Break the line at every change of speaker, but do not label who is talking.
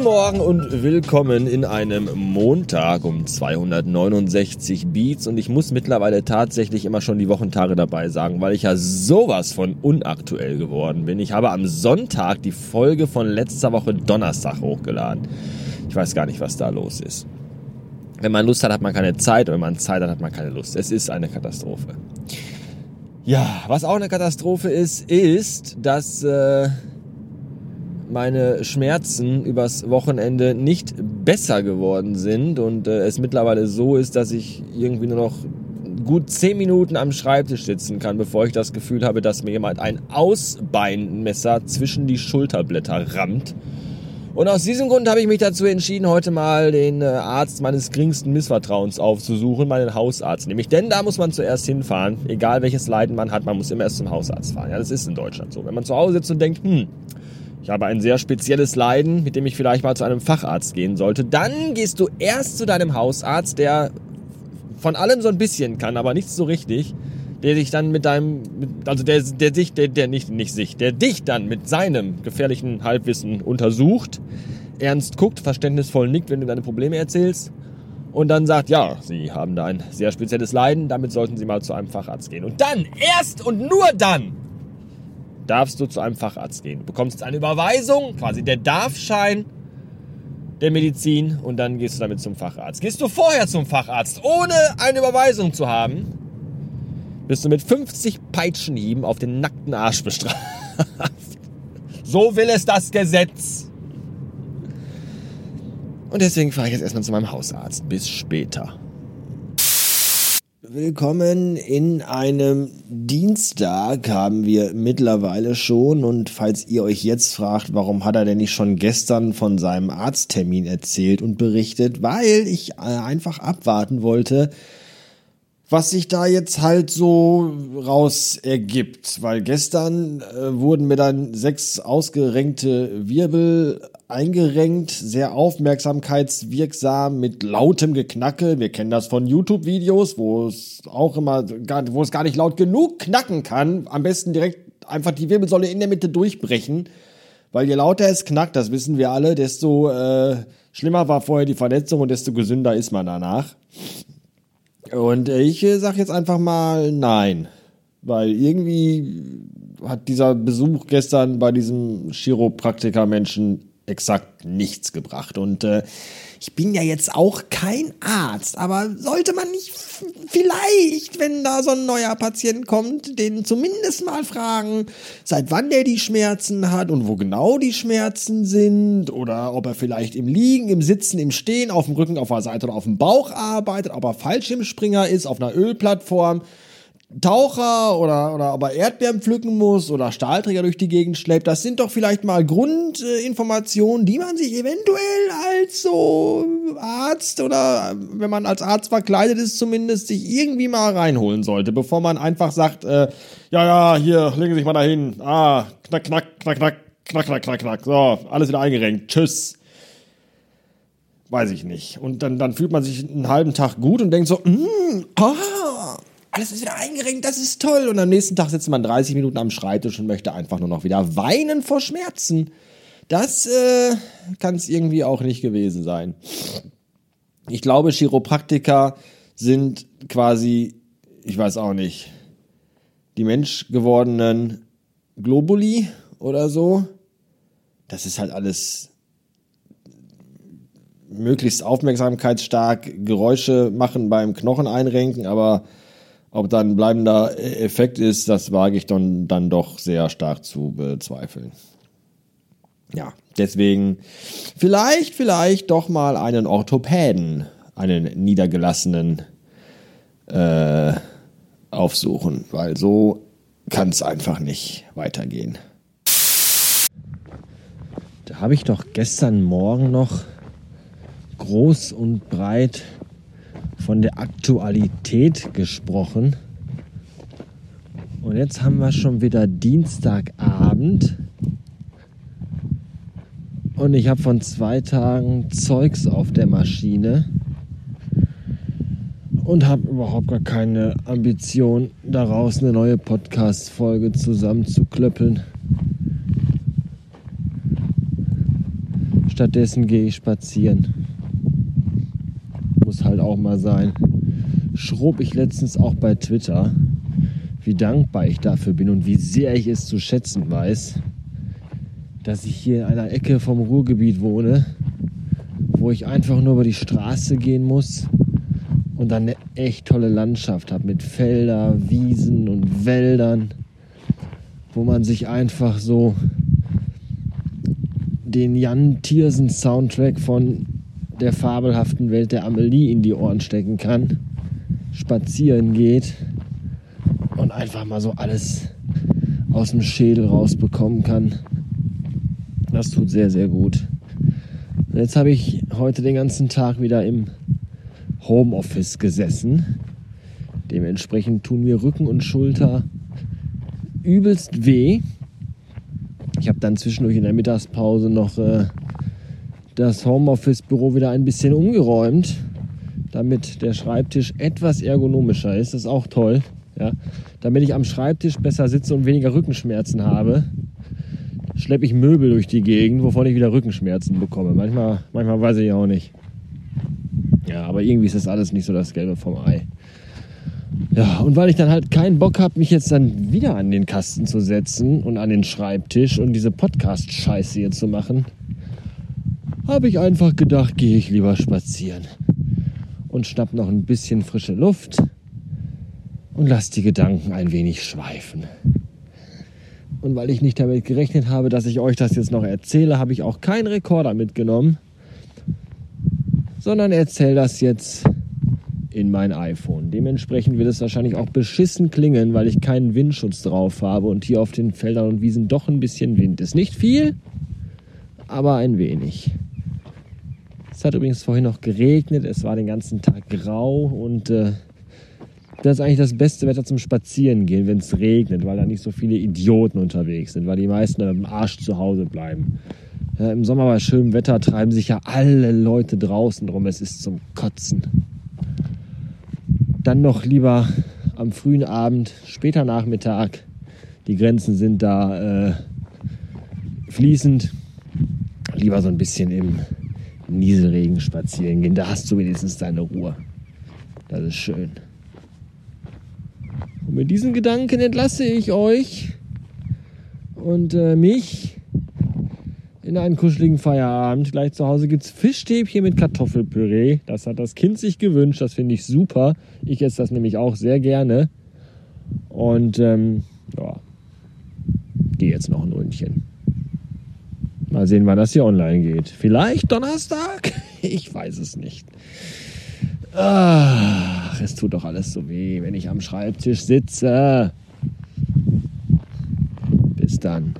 Guten Morgen und willkommen in einem Montag um 269 Beats und ich muss mittlerweile tatsächlich immer schon die Wochentage dabei sagen, weil ich ja sowas von unaktuell geworden bin. Ich habe am Sonntag die Folge von letzter Woche Donnerstag hochgeladen. Ich weiß gar nicht, was da los ist. Wenn man Lust hat, hat man keine Zeit und wenn man Zeit hat, hat man keine Lust. Es ist eine Katastrophe. Ja, was auch eine Katastrophe ist, ist, dass... Äh, meine Schmerzen übers Wochenende nicht besser geworden sind und äh, es mittlerweile so ist, dass ich irgendwie nur noch gut zehn Minuten am Schreibtisch sitzen kann, bevor ich das Gefühl habe, dass mir jemand ein Ausbeinmesser zwischen die Schulterblätter rammt. Und aus diesem Grund habe ich mich dazu entschieden, heute mal den äh, Arzt meines geringsten Missvertrauens aufzusuchen, meinen Hausarzt. Nämlich, denn da muss man zuerst hinfahren, egal welches Leiden man hat, man muss immer erst zum Hausarzt fahren. Ja, das ist in Deutschland so. Wenn man zu Hause sitzt und denkt, hm, ich habe ein sehr spezielles Leiden, mit dem ich vielleicht mal zu einem Facharzt gehen sollte, dann gehst du erst zu deinem Hausarzt, der von allem so ein bisschen kann, aber nichts so richtig, der dich dann mit deinem, also der, der dich, der, der nicht, nicht sich, der dich dann mit seinem gefährlichen Halbwissen untersucht, ernst guckt, verständnisvoll nickt, wenn du deine Probleme erzählst und dann sagt, ja, Sie haben da ein sehr spezielles Leiden, damit sollten Sie mal zu einem Facharzt gehen. Und dann, erst und nur dann, darfst du zu einem Facharzt gehen. Du bekommst eine Überweisung, quasi der Darfschein der Medizin und dann gehst du damit zum Facharzt. Gehst du vorher zum Facharzt, ohne eine Überweisung zu haben, bist du mit 50 Peitschenhieben auf den nackten Arsch bestraft. so will es das Gesetz. Und deswegen fahre ich jetzt erstmal zu meinem Hausarzt. Bis später. Willkommen in einem Dienstag haben wir mittlerweile schon. Und falls ihr euch jetzt fragt, warum hat er denn nicht schon gestern von seinem Arzttermin erzählt und berichtet, weil ich äh, einfach abwarten wollte, was sich da jetzt halt so raus ergibt. Weil gestern äh, wurden mir dann sechs ausgerenkte Wirbel eingerenkt, sehr aufmerksamkeitswirksam mit lautem Geknacke. Wir kennen das von YouTube-Videos, wo es auch immer, wo es gar nicht laut genug knacken kann. Am besten direkt einfach die Wirbelsäule in der Mitte durchbrechen. Weil je lauter es knackt, das wissen wir alle, desto äh, schlimmer war vorher die Verletzung und desto gesünder ist man danach. Und ich äh, sag jetzt einfach mal nein. Weil irgendwie hat dieser Besuch gestern bei diesem Chiropraktiker-Menschen exakt nichts gebracht. Und äh, ich bin ja jetzt auch kein Arzt, aber sollte man nicht vielleicht, wenn da so ein neuer Patient kommt, den zumindest mal fragen, seit wann der die Schmerzen hat und wo genau die Schmerzen sind oder ob er vielleicht im Liegen, im Sitzen, im Stehen, auf dem Rücken, auf der Seite oder auf dem Bauch arbeitet, ob er Fallschirmspringer ist, auf einer Ölplattform Taucher oder, oder ob er Erdbeeren pflücken muss oder Stahlträger durch die Gegend schleppt, das sind doch vielleicht mal Grundinformationen, die man sich eventuell als so Arzt oder wenn man als Arzt verkleidet ist, zumindest sich irgendwie mal reinholen sollte, bevor man einfach sagt, äh, ja, ja, hier, legen Sie sich mal dahin. Ah, knack, knack, knack, knack, knack, knack, knack, knack. So, alles wieder eingerenkt. Tschüss. Weiß ich nicht. Und dann, dann fühlt man sich einen halben Tag gut und denkt so, mm, ah, alles ist wieder eingerenkt, das ist toll. Und am nächsten Tag sitzt man 30 Minuten am Schreibtisch und möchte einfach nur noch wieder weinen vor Schmerzen. Das äh, kann es irgendwie auch nicht gewesen sein. Ich glaube, Chiropraktiker sind quasi, ich weiß auch nicht, die menschgewordenen Globuli oder so. Das ist halt alles möglichst aufmerksamkeitsstark Geräusche machen beim Knochen einrenken, aber ob da ein bleibender Effekt ist, das wage ich dann, dann doch sehr stark zu bezweifeln. Ja, deswegen vielleicht, vielleicht doch mal einen Orthopäden, einen niedergelassenen äh, aufsuchen, weil so kann es einfach nicht weitergehen. Da habe ich doch gestern Morgen noch groß und breit von der Aktualität gesprochen. Und jetzt haben wir schon wieder Dienstagabend. Und ich habe von zwei Tagen Zeugs auf der Maschine. Und habe überhaupt gar keine Ambition, daraus eine neue Podcast-Folge zusammenzuklöppeln. Stattdessen gehe ich spazieren. Halt auch mal sein. Schrob ich letztens auch bei Twitter, wie dankbar ich dafür bin und wie sehr ich es zu schätzen weiß, dass ich hier in einer Ecke vom Ruhrgebiet wohne, wo ich einfach nur über die Straße gehen muss und dann eine echt tolle Landschaft habe mit Felder, Wiesen und Wäldern, wo man sich einfach so den Jan Tiersen Soundtrack von der fabelhaften Welt der Amelie in die Ohren stecken kann, spazieren geht und einfach mal so alles aus dem Schädel rausbekommen kann. Das tut sehr, sehr gut. jetzt habe ich heute den ganzen Tag wieder im Homeoffice gesessen. Dementsprechend tun mir Rücken und Schulter übelst weh. Ich habe dann zwischendurch in der Mittagspause noch äh, das Homeoffice-Büro wieder ein bisschen umgeräumt, damit der Schreibtisch etwas ergonomischer ist. Das ist auch toll. Ja. Damit ich am Schreibtisch besser sitze und weniger Rückenschmerzen habe, schleppe ich Möbel durch die Gegend, wovon ich wieder Rückenschmerzen bekomme. Manchmal, manchmal weiß ich auch nicht. Ja, aber irgendwie ist das alles nicht so das Gelbe vom Ei. Ja, und weil ich dann halt keinen Bock habe, mich jetzt dann wieder an den Kasten zu setzen und an den Schreibtisch und diese Podcast-Scheiße hier zu machen, habe ich einfach gedacht, gehe ich lieber spazieren und schnapp noch ein bisschen frische Luft und lass die Gedanken ein wenig schweifen. Und weil ich nicht damit gerechnet habe, dass ich euch das jetzt noch erzähle, habe ich auch keinen Rekorder mitgenommen, sondern erzähle das jetzt in mein iPhone. Dementsprechend wird es wahrscheinlich auch beschissen klingen, weil ich keinen Windschutz drauf habe und hier auf den Feldern und Wiesen doch ein bisschen Wind ist. Nicht viel, aber ein wenig. Es hat übrigens vorhin noch geregnet, es war den ganzen Tag grau und äh, das ist eigentlich das beste Wetter zum Spazierengehen, wenn es regnet, weil da nicht so viele Idioten unterwegs sind, weil die meisten dem Arsch zu Hause bleiben. Ja, Im Sommer bei schönem Wetter treiben sich ja alle Leute draußen drum, es ist zum Kotzen. Dann noch lieber am frühen Abend, später Nachmittag. Die Grenzen sind da äh, fließend. Lieber so ein bisschen im Nieselregen spazieren gehen. Da hast du wenigstens deine Ruhe. Das ist schön. Und mit diesen Gedanken entlasse ich euch und äh, mich in einen kuscheligen Feierabend. Gleich zu Hause gibt es Fischstäbchen mit Kartoffelpüree. Das hat das Kind sich gewünscht. Das finde ich super. Ich esse das nämlich auch sehr gerne. Und ähm, ja, gehe jetzt noch ein Ründchen. Mal sehen, wann das hier online geht. Vielleicht Donnerstag? Ich weiß es nicht. Ach, es tut doch alles so weh, wenn ich am Schreibtisch sitze. Bis dann.